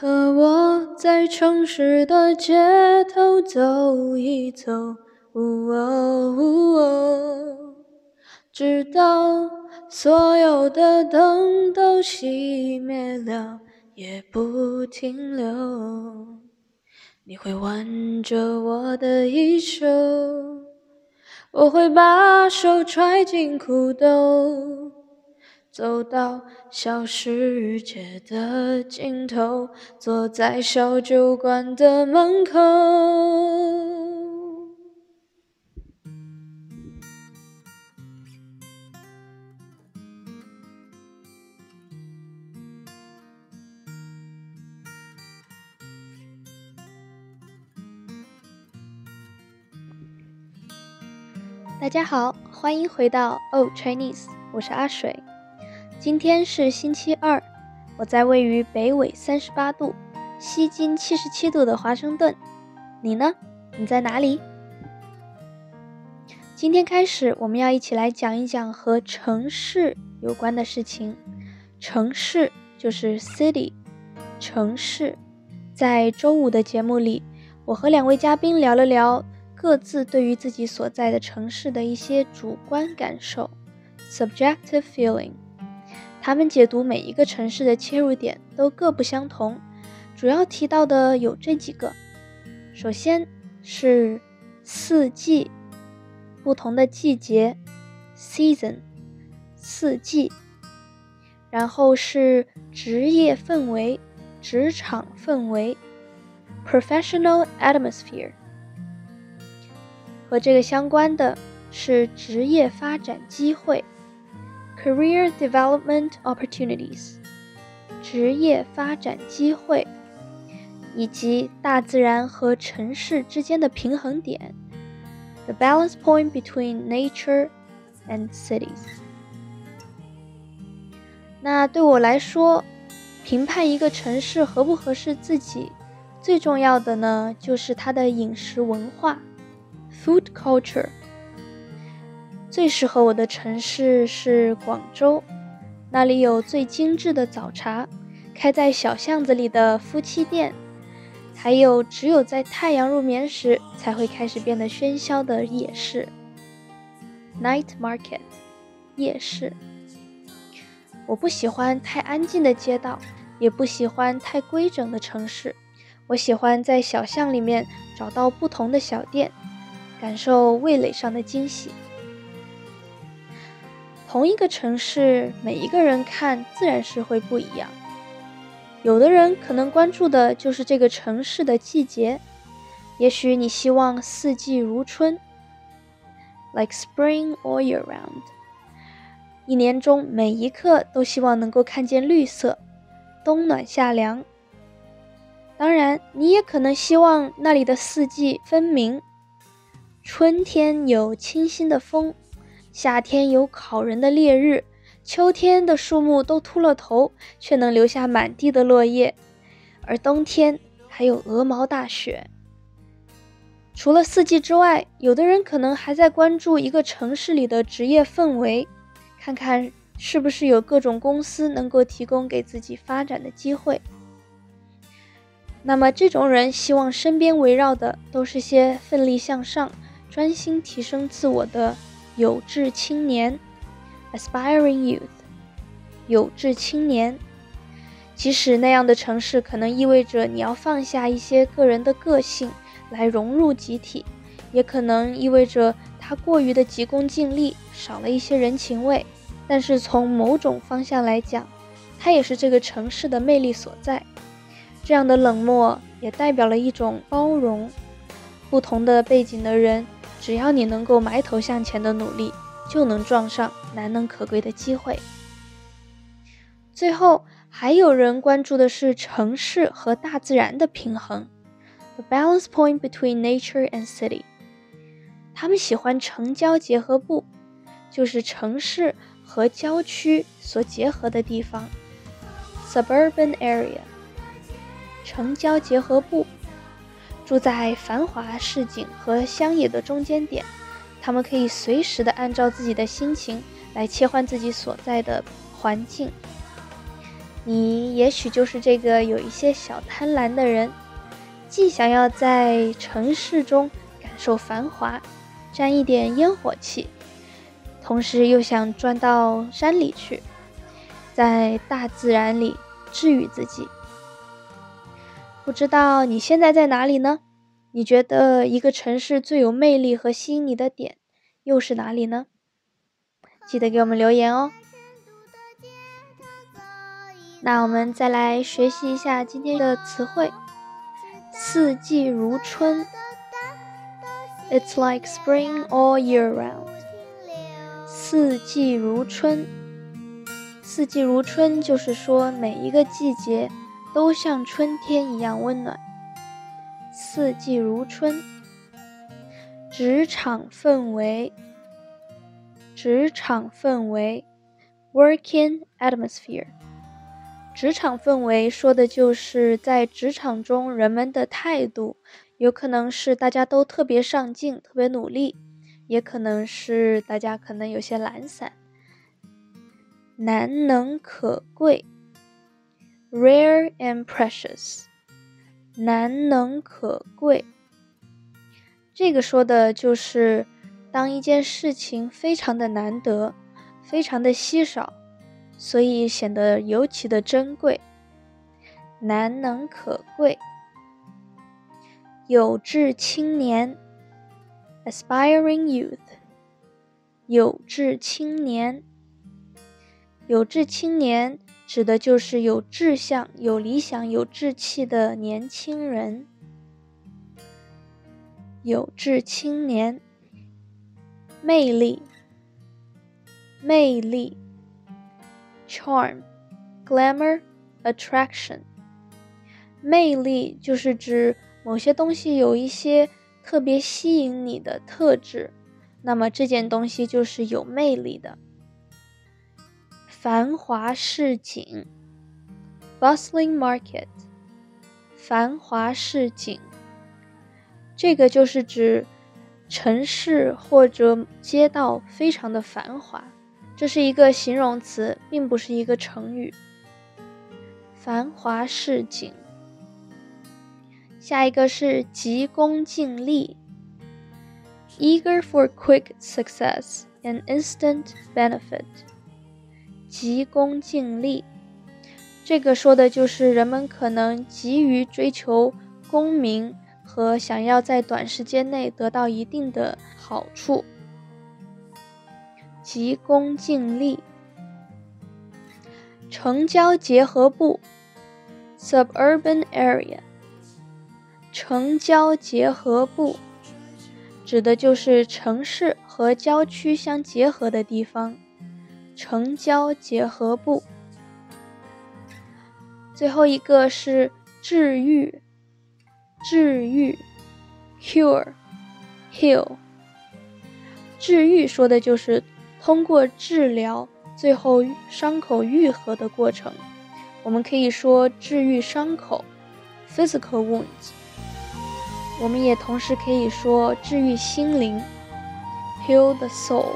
和我在城市的街头走一走，直到所有的灯都熄灭了，也不停留。你会挽着我的衣袖，我会把手揣进裤兜。走到小世界的尽头，坐在小酒馆的门口。大家好，欢迎回到 Oh Chinese，我是阿水。今天是星期二，我在位于北纬三十八度、西经七十七度的华盛顿。你呢？你在哪里？今天开始，我们要一起来讲一讲和城市有关的事情。城市就是 city，城市。在周五的节目里，我和两位嘉宾聊了聊各自对于自己所在的城市的一些主观感受 （subjective feeling）。他们解读每一个城市的切入点都各不相同，主要提到的有这几个：首先是四季，不同的季节 （season），四季；然后是职业氛围、职场氛围 （professional atmosphere）。和这个相关的是职业发展机会。Career development opportunities，职业发展机会，以及大自然和城市之间的平衡点，the balance point between nature and cities。那对我来说，评判一个城市合不合适自己，最重要的呢，就是它的饮食文化，food culture。 最适合我的城市是广州，那里有最精致的早茶，开在小巷子里的夫妻店，还有只有在太阳入眠时才会开始变得喧嚣的夜市 （night market）。夜市。我不喜欢太安静的街道，也不喜欢太规整的城市。我喜欢在小巷里面找到不同的小店，感受味蕾上的惊喜。同一个城市，每一个人看自然是会不一样。有的人可能关注的就是这个城市的季节，也许你希望四季如春，like spring all year round，一年中每一刻都希望能够看见绿色，冬暖夏凉。当然，你也可能希望那里的四季分明，春天有清新的风。夏天有烤人的烈日，秋天的树木都秃了头，却能留下满地的落叶，而冬天还有鹅毛大雪。除了四季之外，有的人可能还在关注一个城市里的职业氛围，看看是不是有各种公司能够提供给自己发展的机会。那么，这种人希望身边围绕的都是些奋力向上、专心提升自我的。有志青年，aspiring youth，有志青年。即使那样的城市可能意味着你要放下一些个人的个性来融入集体，也可能意味着他过于的急功近利，少了一些人情味。但是从某种方向来讲，它也是这个城市的魅力所在。这样的冷漠也代表了一种包容，不同的背景的人。只要你能够埋头向前的努力，就能撞上难能可贵的机会。最后，还有人关注的是城市和大自然的平衡，the balance point between nature and city。他们喜欢城郊结合部，就是城市和郊区所结合的地方，suburban area。城郊结合部。住在繁华市井和乡野的中间点，他们可以随时的按照自己的心情来切换自己所在的环境。你也许就是这个有一些小贪婪的人，既想要在城市中感受繁华，沾一点烟火气，同时又想钻到山里去，在大自然里治愈自己。不知道你现在在哪里呢？你觉得一个城市最有魅力和吸引你的点又是哪里呢？记得给我们留言哦。那我们再来学习一下今天的词汇。四季如春，It's like spring all year round。四季如春，四季如春就是说每一个季节都像春天一样温暖。四季如春，职场氛围，职场氛围，working atmosphere。职场氛围说的就是在职场中人们的态度，有可能是大家都特别上进、特别努力，也可能是大家可能有些懒散。难能可贵，rare and precious，难能可贵。这个说的就是当一件事情非常的难得，非常的稀少。所以显得尤其的珍贵，难能可贵。有志青年，aspiring youth。有志青年，有志青年指的就是有志向、有理想、有志气的年轻人。有志青年，魅力，魅力。Charm, glamour, attraction，魅力就是指某些东西有一些特别吸引你的特质，那么这件东西就是有魅力的。繁华市井，bustling market，繁华市井，这个就是指城市或者街道非常的繁华。这是一个形容词，并不是一个成语。繁华市井。下一个是急功近利，eager for quick success and instant benefit。急功近利，这个说的就是人们可能急于追求功名和想要在短时间内得到一定的好处。急功近利。城郊结合部 （suburban area）。城郊结合部指的就是城市和郊区相结合的地方。城郊结合部。最后一个是治愈，治愈，cure，heal。治愈说的就是。通过治疗，最后伤口愈合的过程，我们可以说治愈伤口 （physical wounds）。我们也同时可以说治愈心灵 （heal the soul），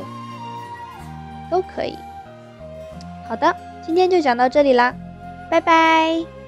都可以。好的，今天就讲到这里啦，拜拜。